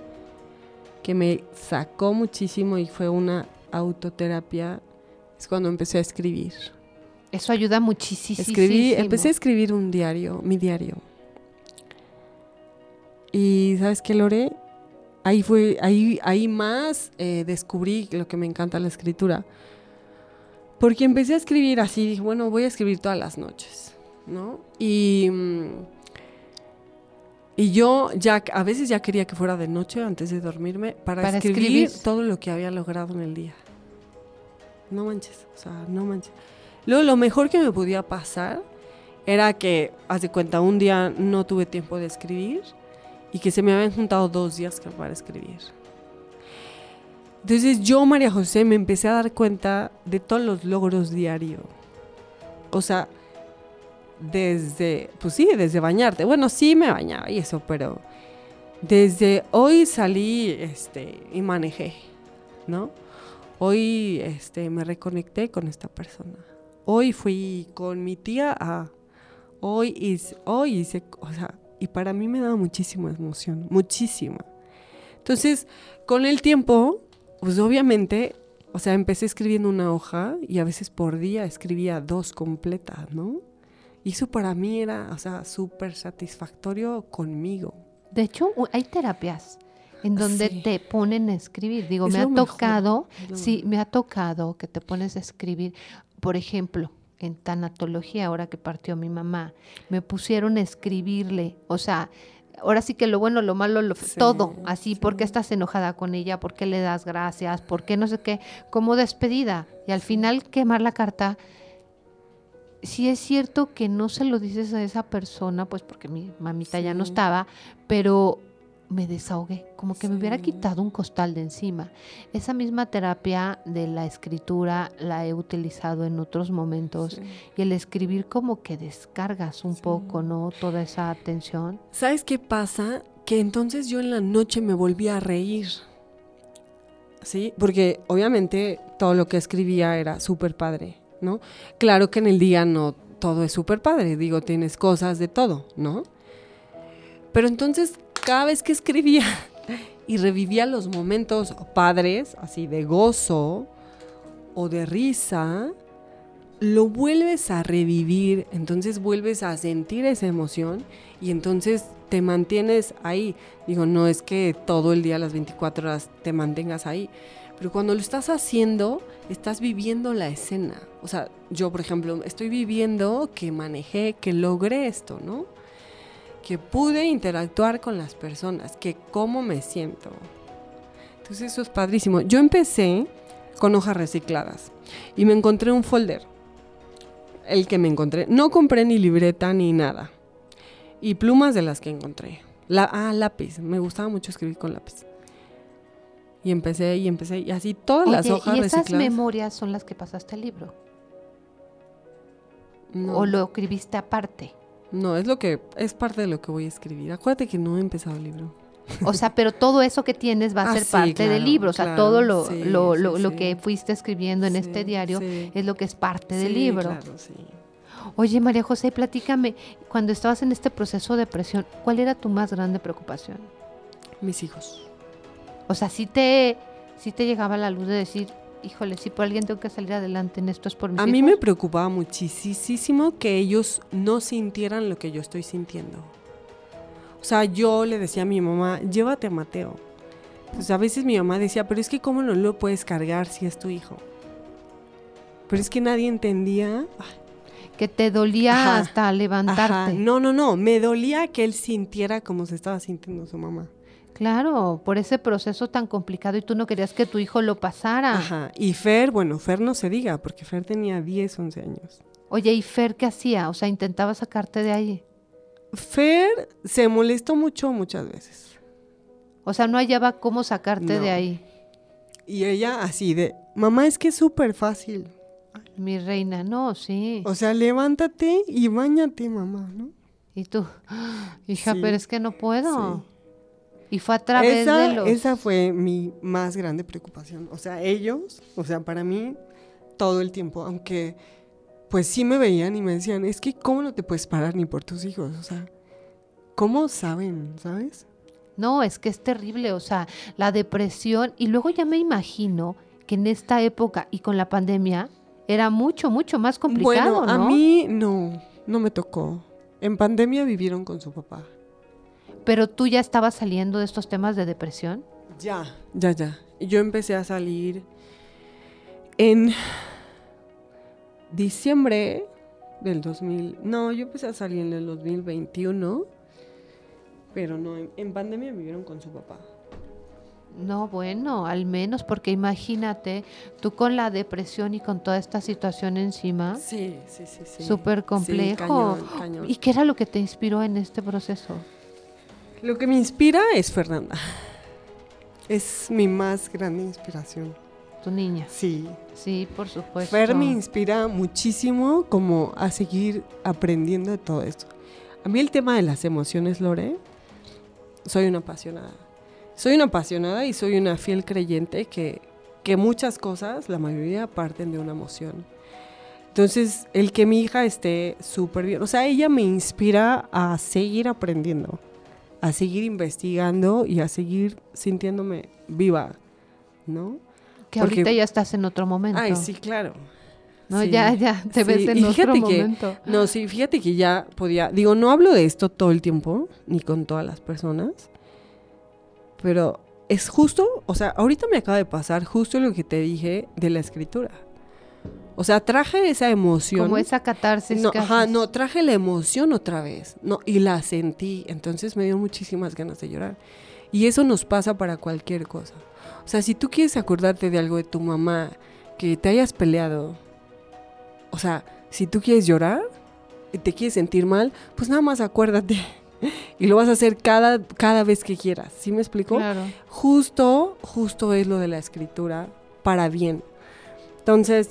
que me sacó muchísimo y fue una autoterapia, es cuando empecé a escribir. Eso ayuda muchísimo. Escribí, empecé a escribir un diario, mi diario. Y ¿sabes qué, Lore? Ahí fue, ahí, ahí más eh, descubrí lo que me encanta la escritura. Porque empecé a escribir así, dije, bueno, voy a escribir todas las noches, ¿no? Y, mm, y yo ya, a veces ya quería que fuera de noche antes de dormirme para, Para escribir, escribir. todo lo que había logrado en el día. No manches, o sea, no manches. Luego, lo mejor que me podía pasar era que, haz de cuenta, un día no tuve tiempo de escribir y que se me habían juntado dos días para escribir. Entonces yo, María José, me empecé a dar cuenta de todos los logros diarios. O sea, desde, pues sí, desde bañarte. Bueno, sí me bañaba y eso, pero desde hoy salí este, y manejé, ¿no? Hoy este, me reconecté con esta persona. Hoy fui con mi tía a... Hoy hice, hoy o sea, y para mí me daba muchísima emoción, muchísima. Entonces, con el tiempo, pues obviamente, o sea, empecé escribiendo una hoja y a veces por día escribía dos completas, ¿no? Y eso para mí era, o sea, súper satisfactorio conmigo. De hecho, hay terapias en donde Sí. te ponen a escribir. Digo, Es me ha mejor, tocado, sí, me ha tocado que te pones a escribir, por ejemplo, en tanatología, ahora que partió mi mamá, me pusieron a escribirle, o sea, ahora sí que lo bueno, lo malo, lo Sí, todo, así, sí. ¿por qué estás enojada con ella? ¿Por qué le das gracias? ¿Por qué no sé qué? Como despedida. Y al final quemar la carta, sí es cierto que no se lo dices a esa persona, pues porque mi mamita ya no estaba, pero me desahogué, como que me hubiera quitado un costal de encima. Esa misma terapia de la escritura la he utilizado en otros momentos Sí. y el escribir como que descargas un Sí. poco, ¿no? Toda esa tensión. ¿Sabes qué pasa? Que entonces yo en la noche me volví a reír. ¿Sí? Porque obviamente todo lo que escribía era súper padre, ¿no? Claro que en el día no todo es súper padre, digo, tienes cosas de todo, ¿no? Pero entonces cada vez que escribía y revivía los momentos padres, así de gozo o de risa, lo vuelves a revivir, entonces vuelves a sentir esa emoción y entonces te mantienes ahí. Digo, no es que todo el día, las 24 horas, te mantengas ahí, pero cuando lo estás haciendo, estás viviendo la escena. O sea, yo, por ejemplo, estoy viviendo que manejé, que logré esto, ¿no? Que pude interactuar con las personas, que cómo me siento. Entonces eso es padrísimo. Yo empecé con hojas recicladas y me encontré un folder. El que me encontré. No compré ni libreta ni nada. Y plumas de las que encontré. La, ah, lápiz. Me gustaba mucho escribir con lápiz. Y empecé y empecé. Y así todas las hojas ¿y esas recicladas. memorias son las que pasaste al libro? no, ¿O lo escribiste aparte? No, es lo que es parte de lo que voy a escribir. Acuérdate que no he empezado el libro. O sea, pero todo eso que tienes va a Ah, ser sí, parte del libro. O sea, claro, todo lo, sí, lo, sí, lo, lo sí. que fuiste escribiendo en este Sí, diario sí. es lo que es parte del Sí, libro. Claro, sí. Oye, María José, platícame, cuando estabas en este proceso de depresión, ¿cuál era tu más grande preocupación? Mis hijos. O sea, si te, sí te llegaba la luz de decir, híjole, si por alguien tengo que salir adelante en esto es por mis A mí me hijos"? preocupaba muchísimo que ellos no sintieran lo que yo estoy sintiendo. O sea, yo le decía a mi mamá, llévate a Mateo. Pues a veces mi mamá decía, pero es que cómo no lo puedes cargar si es tu hijo. Pero es que nadie entendía. Ay, que te dolía Ajá, hasta levantarte. Ajá, no, no, no, me dolía que él sintiera como se estaba sintiendo su mamá. Claro, por ese proceso tan complicado y tú no querías que tu hijo lo pasara. Ajá, y Fer, bueno, Fer no se diga, porque Fer tenía 10, 11 años. Oye, ¿y Fer qué hacía? O sea, intentaba sacarte de ahí. Fer se molestó mucho muchas veces. O sea, no hallaba cómo sacarte de ahí. Y ella así de, mamá, es que es súper fácil. Mi reina, no, sí. O sea, levántate y bañate, mamá, ¿no? Y tú, "Ah, hija, Sí, pero es que no puedo. sí. Y fue a través esa, de los... esa fue mi más grande preocupación. O sea, ellos, o sea, para mí, todo el tiempo, aunque pues sí me veían y me decían, es que ¿cómo no te puedes parar ni por tus hijos? O sea, ¿cómo saben, sabes? No, es que es terrible, o sea, la depresión. Y luego ya me imagino que en esta época y con la pandemia era mucho, mucho más complicado, bueno, a ¿no? mí no, no me tocó. En pandemia vivieron con su papá. Pero tú ya estabas saliendo de estos temas de depresión. Ya, ya, ya. Yo empecé a salir en diciembre del 2000. No, yo empecé a salir en el 2021. Pero no, en, en pandemia vivieron con su papá. No, bueno, al menos porque imagínate, tú con la depresión y con toda esta situación encima, Sí, sí, sí, sí. súper Sí, complejo. cañón, cañón. ¿Y qué era lo que te inspiró en este proceso? Lo que me inspira es Fernanda. Es mi más grande inspiración. Tu niña. Sí. Sí, por supuesto. Fer me inspira muchísimo como a seguir aprendiendo de todo esto. A mí el tema de las emociones, Lore, soy una apasionada. Soy una apasionada y soy una fiel creyente que, que muchas cosas, la mayoría, parten de una emoción. Entonces, el que mi hija esté súper bien, o sea, ella me inspira a seguir aprendiendo, a seguir investigando y a seguir sintiéndome viva, ¿no? Que porque- ahorita ya estás en otro momento. Ay, sí, claro. No, Sí, ya, ya, te sí. ves en Y otro fíjate que- momento. No, sí, fíjate que ya podía, digo, no hablo de esto todo el tiempo, ni con todas las personas, pero es justo, o sea, ahorita me acaba de pasar justo lo que te dije de la escritura. O sea, traje esa emoción. Como esa catarsis no, que ajá, no, traje la emoción otra vez. No, y la sentí. Entonces me dio muchísimas ganas de llorar. Y eso nos pasa para cualquier cosa. O sea, si tú quieres acordarte de algo de tu mamá, que te hayas peleado, o sea, si tú quieres llorar y te quieres sentir mal, pues nada más acuérdate. Y lo vas a hacer cada, cada vez que quieras. ¿Sí me explico? Claro. Justo, justo es lo de la escritura para bien. Entonces,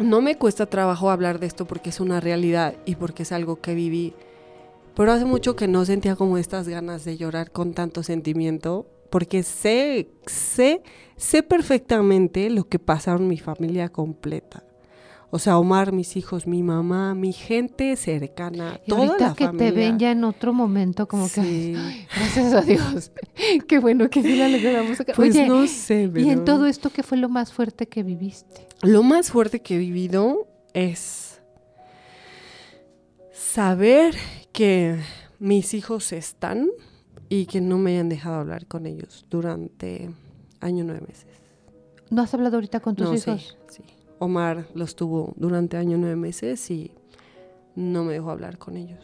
no me cuesta trabajo hablar de esto porque es una realidad y porque es algo que viví. Pero hace mucho que no sentía como estas ganas de llorar con tanto sentimiento porque sé, sé, sé perfectamente lo que pasaron mi familia completa. O sea, Omar, mis hijos, mi mamá, mi gente cercana, Y toda ahorita la que familia. te ven ya en otro momento, como que, ay, gracias a Dios. Qué bueno que sí la logramos. Pues Oye, no sé, y en pero- todo esto, ¿qué fue lo más fuerte que viviste? Lo más fuerte que he vivido es saber que mis hijos están y que no me hayan dejado hablar con ellos durante año nueve meses. ¿No has hablado ahorita con tus No, sí, hijos? sí. Omar los tuvo durante año nueve meses y no me dejó hablar con ellos.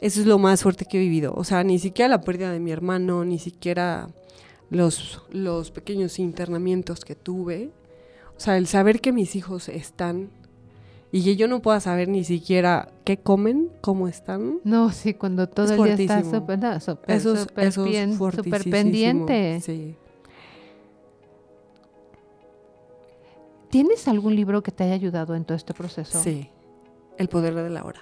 Eso es lo más fuerte que he vivido. O sea, ni siquiera la pérdida de mi hermano, ni siquiera los, los pequeños internamientos que tuve. O sea, el saber que mis hijos están y que yo no pueda saber ni siquiera qué comen, cómo están. No, sí, cuando todo Es el día estás súper no, Eso es, eso fuertisísimo. pendiente. Sí. ¿Tienes algún libro que te haya ayudado en todo este proceso? Sí. El poder de la hora.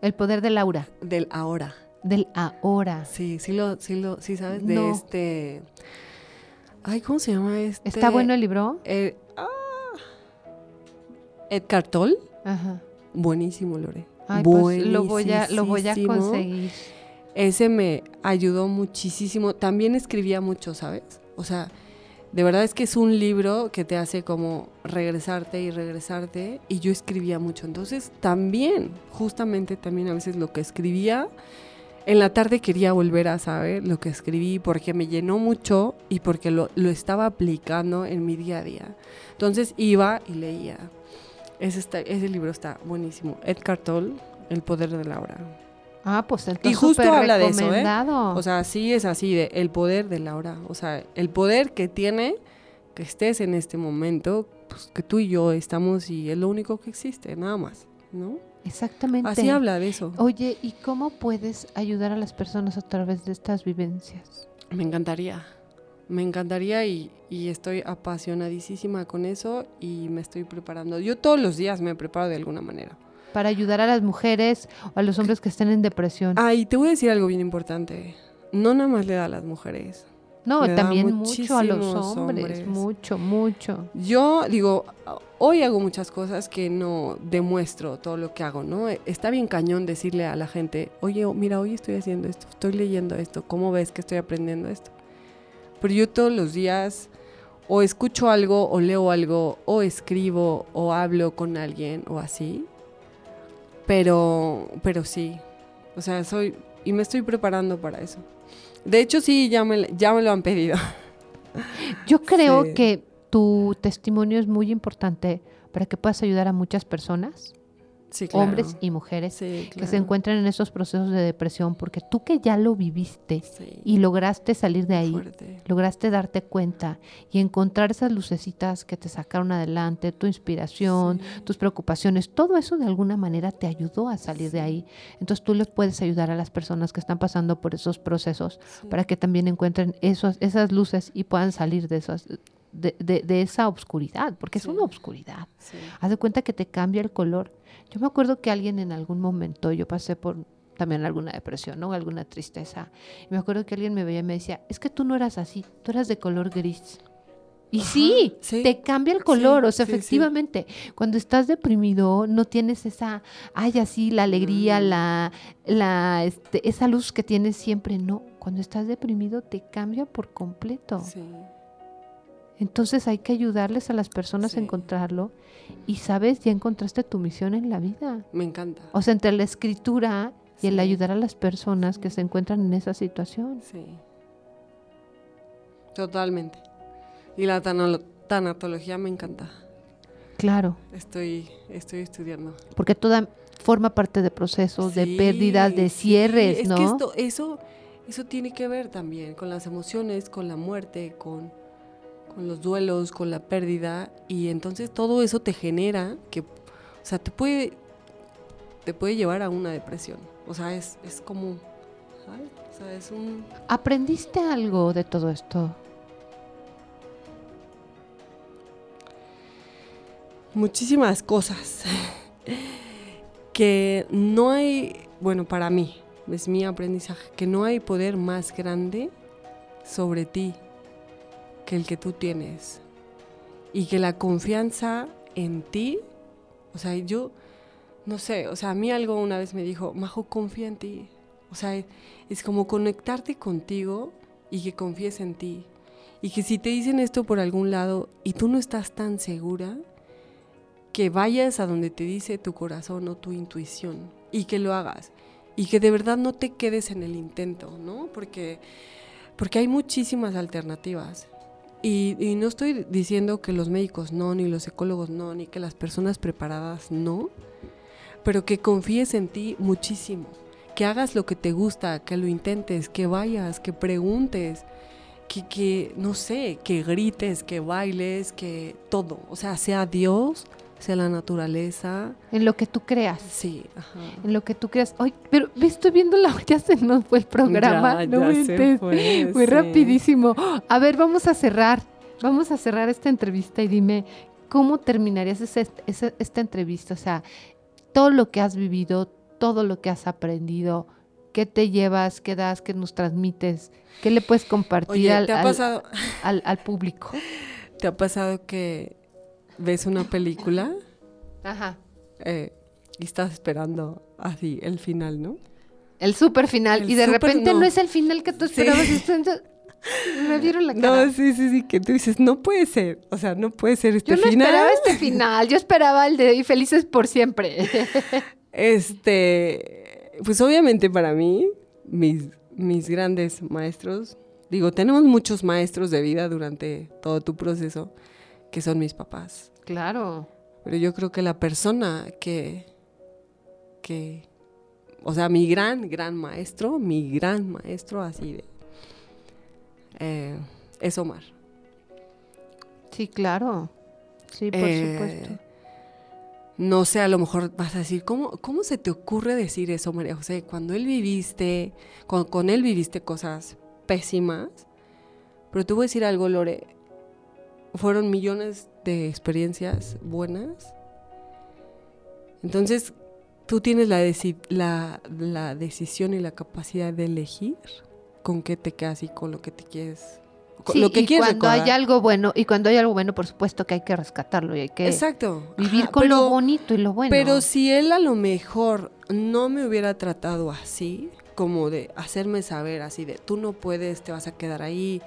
El poder de Laura, Del ahora. del ahora. Sí, sí lo, sí lo, sí sabes de No. este. Ay, ¿cómo se llama este? ¿Está bueno el libro? Eh, Edgar Toll. Ajá. Buenísimo, Lore. Ay, pues lo voy a, lo voy a conseguir. Ese me ayudó muchísimo. También escribía mucho, ¿sabes? O sea, de verdad es que es un libro que te hace como regresarte y regresarte. Y yo escribía mucho. Entonces, también, justamente también a veces lo que escribía, en la tarde quería volver a saber lo que escribí porque me llenó mucho y porque lo, lo estaba aplicando en mi día a día. Entonces iba y leía. Ese, está- ese libro está buenísimo. Edgar Toll, El poder de la hora. Ah, pues entonces Y justo habla de eso, ¿eh? O sea, sí es así, de el poder de la hora. O sea, el poder que tiene que estés en este momento, pues que tú y yo estamos y es lo único que existe, nada más, ¿no? Exactamente. Así habla de eso. Oye, ¿y cómo puedes ayudar a las personas a través de estas vivencias? Me encantaría, me encantaría y, y estoy apasionadísima con eso y me estoy preparando. Yo todos los días me preparo de alguna manera. Para ayudar a las mujeres o a los hombres que estén en depresión. Ah, y te voy a decir algo bien importante. No nada más le da a las mujeres. no, le también mucho a los hombres. hombres. Mucho, mucho. Yo digo, hoy hago muchas cosas que no demuestro todo lo que hago, ¿no? Está bien cañón decirle a la gente, oye, mira, hoy estoy haciendo esto, estoy leyendo esto, ¿cómo ves que estoy aprendiendo esto? Pero yo todos los días o escucho algo, o leo algo, o escribo, o hablo con alguien, o así. Pero, pero sí, o sea, soy, y me estoy preparando para eso. De hecho, sí, ya me, ya me lo han pedido. Yo creo Sí. que tu testimonio es muy importante para que puedas ayudar a muchas personas, Sí, claro. hombres y mujeres, Sí, que se encuentran en esos procesos de depresión, porque tú que ya lo viviste y lograste salir de ahí, fuerte. lograste darte cuenta y encontrar esas lucecitas que te sacaron adelante, tu inspiración, tus preocupaciones, todo eso de alguna manera te ayudó a salir de ahí. Entonces tú le puedes ayudar a las personas que están pasando por esos procesos para que también encuentren esos, esas luces y puedan salir de, esas, de, de- de esa obscuridad, porque es una obscuridad. Sí. Haz de cuenta que te cambia el color. Yo me acuerdo que alguien en algún momento, yo pasé por también alguna depresión, ¿no? Alguna tristeza. Y me acuerdo que alguien me veía y me decía, es que tú no eras así, tú eras de color gris. Y Ajá, sí, sí, te cambia el color, sí, o sea, sí. efectivamente, cuando estás deprimido no tienes esa, ay, así, la alegría, Mm. la, la, este, esa luz que tienes siempre, no, cuando estás deprimido te cambia por completo. Sí. Entonces hay que ayudarles a las personas Sí. a encontrarlo y sabes, ya encontraste tu misión en la vida. Me encanta. O sea, entre la escritura y el ayudar a las personas que se encuentran en esa situación. Sí. Totalmente. Y la tanatología me encanta. Claro, Estoy, estoy estudiando. porque toda forma parte de procesos, de pérdidas, de cierres, es ¿no? que esto, eso, eso tiene que ver también con las emociones, con la muerte, con, con los duelos, con la pérdida. Y entonces todo eso te genera que, o sea, te puede, te puede llevar a una depresión. O sea, es, es como, ¿sabes? O sea, es un... ¿Aprendiste algo de todo esto? muchísimas cosas que no hay, bueno, para mí, es mi aprendizaje, que no hay poder más grande sobre ti que el que tú tienes. Y que la confianza en ti, o sea, yo, no sé, o sea, a mí algo una vez me dijo, Majo, confía en ti. O sea, es como conectarte contigo y que confíes en ti. Y que si te dicen esto por algún lado y tú no estás tan segura, que vayas a donde te dice tu corazón o tu intuición y que lo hagas y que de verdad no te quedes en el intento, ¿no? Porque, porque hay muchísimas alternativas. Y, no estoy diciendo que los médicos no, ni los psicólogos no, ni que las personas preparadas no, pero que confíes en ti muchísimo, que hagas lo que te gusta, que lo intentes, que vayas, que preguntes, que, que no sé, que grites, que bailes, que todo, o sea, sea Dios, sea la naturaleza, En lo que tú creas. sí, ajá. En lo que tú creas. Ay, pero estoy viendo la. Ya se nos fue el programa. Ya, no ya se fue, Muy sí. rapidísimo. A ver, vamos a cerrar. Vamos a cerrar esta entrevista y dime, ¿cómo terminarías ese- ese- esta entrevista? O sea, todo lo que has vivido, todo lo que has aprendido, ¿qué te llevas, qué das, qué nos transmites? ¿Qué le puedes compartir Oye, al, ¿te ha al- pasado, al- al público? te ha pasado que ves una película Ajá. eh, y estás esperando así el final, ¿no? El super final. El y de repente no. no. es el final que tú Sí. esperabas. Entonces, Me vieron la cara. No, sí, sí, sí, que tú dices, no puede ser, o sea, no puede ser este Yo no final. esperaba este final, yo esperaba el de "Y Felices por siempre. Este, pues obviamente para mí, mis, mis grandes maestros, digo, tenemos muchos maestros de vida durante todo tu proceso, que son mis papás. Claro. Pero yo creo que la persona que, que, o sea, mi gran, gran maestro, mi gran maestro así de, eh, es Omar. Sí, claro. Sí, por Eh, supuesto. No sé, a lo mejor vas a decir, ¿cómo, ¿cómo se te ocurre decir eso, María José? Cuando él viviste, con, con él viviste cosas pésimas, pero te voy a decir algo, Lore, fueron millones de experiencias buenas. Entonces, tú tienes la, deci- la, la decisión y la capacidad de elegir con qué te quedas y con lo que te quieres, con Sí, lo que y quieres cuando hay algo bueno, y cuando hay algo bueno, por supuesto que hay que rescatarlo y hay que Exacto. vivir Ajá, con pero- lo bonito y lo bueno. Pero si él a lo mejor no me hubiera tratado así, como de hacerme saber así de tú no puedes, te vas a quedar ahí.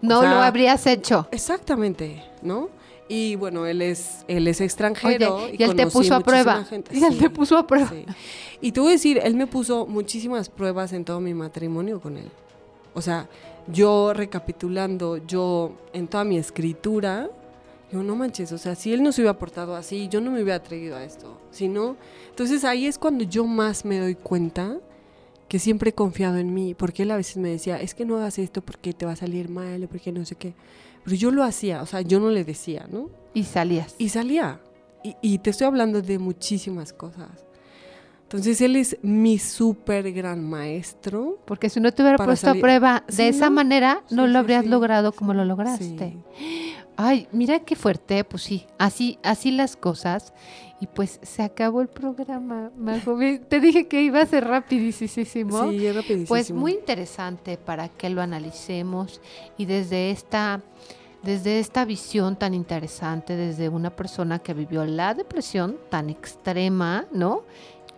No o sea, lo habrías hecho. Exactamente, ¿no? Y bueno, él es él es extranjero Oye, y, él te puso a prueba. gente. Y él Sí, te puso a prueba. sí. Y te voy a decir, él me puso muchísimas pruebas en todo mi matrimonio con él. O sea, yo recapitulando, yo en toda mi escritura, yo no manches, o sea, si él no se hubiera portado así, yo no me hubiera atrevido a esto. Si no, entonces ahí es cuando yo más me doy cuenta que siempre he confiado en mí, porque él a veces me decía, es que no hagas esto porque te va a salir mal, o porque no sé qué. Pero yo lo hacía, o sea, yo no le decía, ¿no? Y salías. Y salía. Y, y te estoy hablando de muchísimas cosas. Entonces él es mi súper gran maestro. Porque si no te hubiera puesto salir- a prueba de Sí, esa ¿no? manera, no Sí, lo sí, habrías logrado como lo lograste. Sí. Ay, mira qué fuerte, pues sí, así, así las cosas. Y pues se acabó el programa, Majo. Ve, Te dije que iba a ser rapidísimo. Sí, rapidísimo. Pues muy interesante para que lo analicemos y desde esta, desde esta visión tan interesante, desde una persona que vivió la depresión tan extrema, ¿no?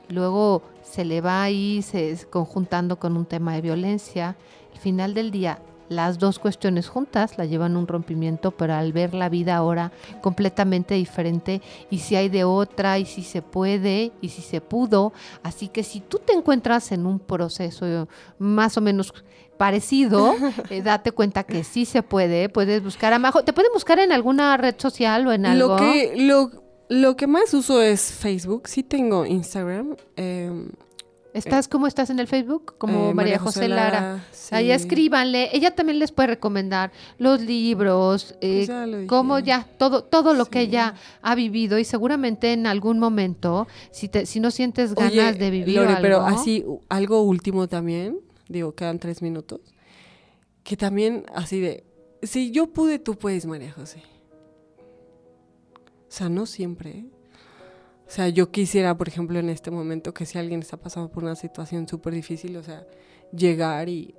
Luego se le va ahí se, conjuntando con un tema de violencia. Al final del día, las dos cuestiones juntas la llevan a un rompimiento, pero al ver la vida ahora completamente diferente, y si hay de otra, y si se puede, y si se pudo. Así que si tú te encuentras en un proceso más o menos parecido, eh, date cuenta que sí se puede. Puedes buscar a Majo. ¿Te pueden buscar en alguna red social o en algo? Lo que, lo, Lo que más uso es Facebook. Sí tengo Instagram. eh, ¿Estás cómo estás en el Facebook? Como Eh, María José Lara. Ahí sí. escríbanle. Ella también les puede recomendar los libros, eh, Pues ya lo cómo dije. ya, todo, todo lo que ella ha vivido y seguramente en algún momento, si, te, si no sientes ganas Oye, de vivir Lore, algo, pero así, algo último también, digo, quedan tres minutos, que también así de, si yo pude, tú puedes, María José. O sea, no siempre. ¿eh? O sea, yo quisiera, por ejemplo, en este momento, que si alguien está pasando por una situación súper difícil, o sea, llegar y,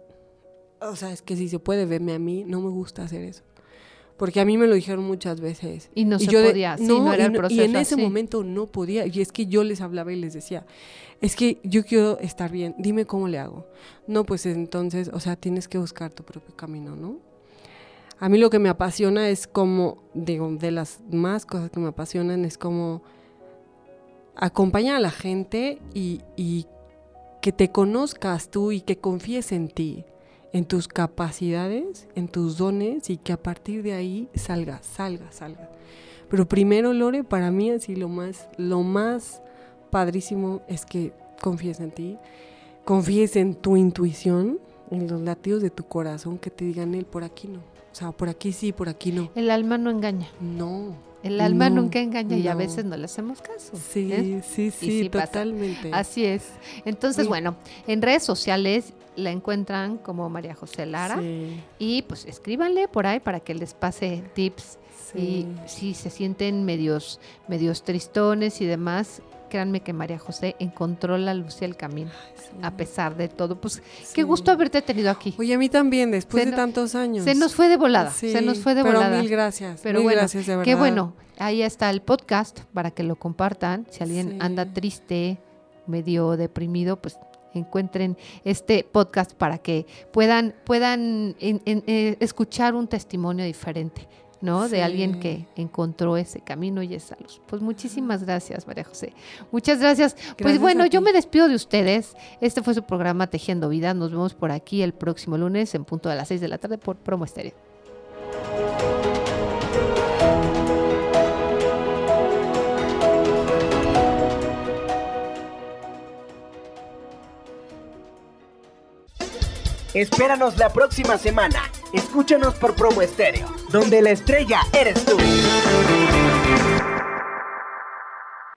o sea, es que si se puede, verme a mí, no me gusta hacer eso. Porque a mí me lo dijeron muchas veces. Y no se yo de- podía, sí, no era y el Y proceso en ese así. momento no podía. Y es que yo les hablaba y les decía, es que yo quiero estar bien, dime cómo le hago. No, pues entonces, o sea, tienes que buscar tu propio camino, ¿no? A mí lo que me apasiona es como, digo, de las más cosas que me apasionan es como acompañar a la gente y, y que te conozcas tú y que confíes en ti, en tus capacidades, en tus dones y que a partir de ahí salga, salga, salga. Pero primero, Lore, para mí así lo más, lo más padrísimo es que confíes en ti, confíes en tu intuición, en los latidos de tu corazón que te digan él por aquí no. O sea, por aquí sí, por aquí no. el alma no engaña. No. El alma No, nunca engaña y a veces no le hacemos caso. Sí, ¿eh? sí, sí, sí pasa. totalmente. Así es. Entonces, Sí. bueno, en redes sociales la encuentran como María José Lara Sí, y pues escríbanle por ahí para que les pase tips sí. y si se sienten medios, medios tristones y demás, créanme que María José encontró la luz y el camino, Sí. a pesar de todo. Pues Sí. qué gusto haberte tenido aquí. Oye, a mí también, después Se de tantos años. Se nos fue de volada, Sí, se nos fue de pero volada. mil gracias. Pero mil bueno, gracias, de verdad. Qué bueno, ahí está el podcast para que lo compartan. Si alguien anda triste, medio deprimido, pues encuentren este podcast para que puedan, puedan en- en- eh, escuchar un testimonio diferente, ¿no? De alguien que encontró ese camino y esa luz. Pues muchísimas gracias, María José. Muchas gracias. pues bueno, a yo me despido de ustedes. Este fue su programa Tejiendo Vida. Nos vemos por aquí el próximo lunes en punto de las 6 de la tarde por Promo Estéreo. Espéranos la próxima semana. Escúchanos por Promo Estéreo, donde la estrella eres tú.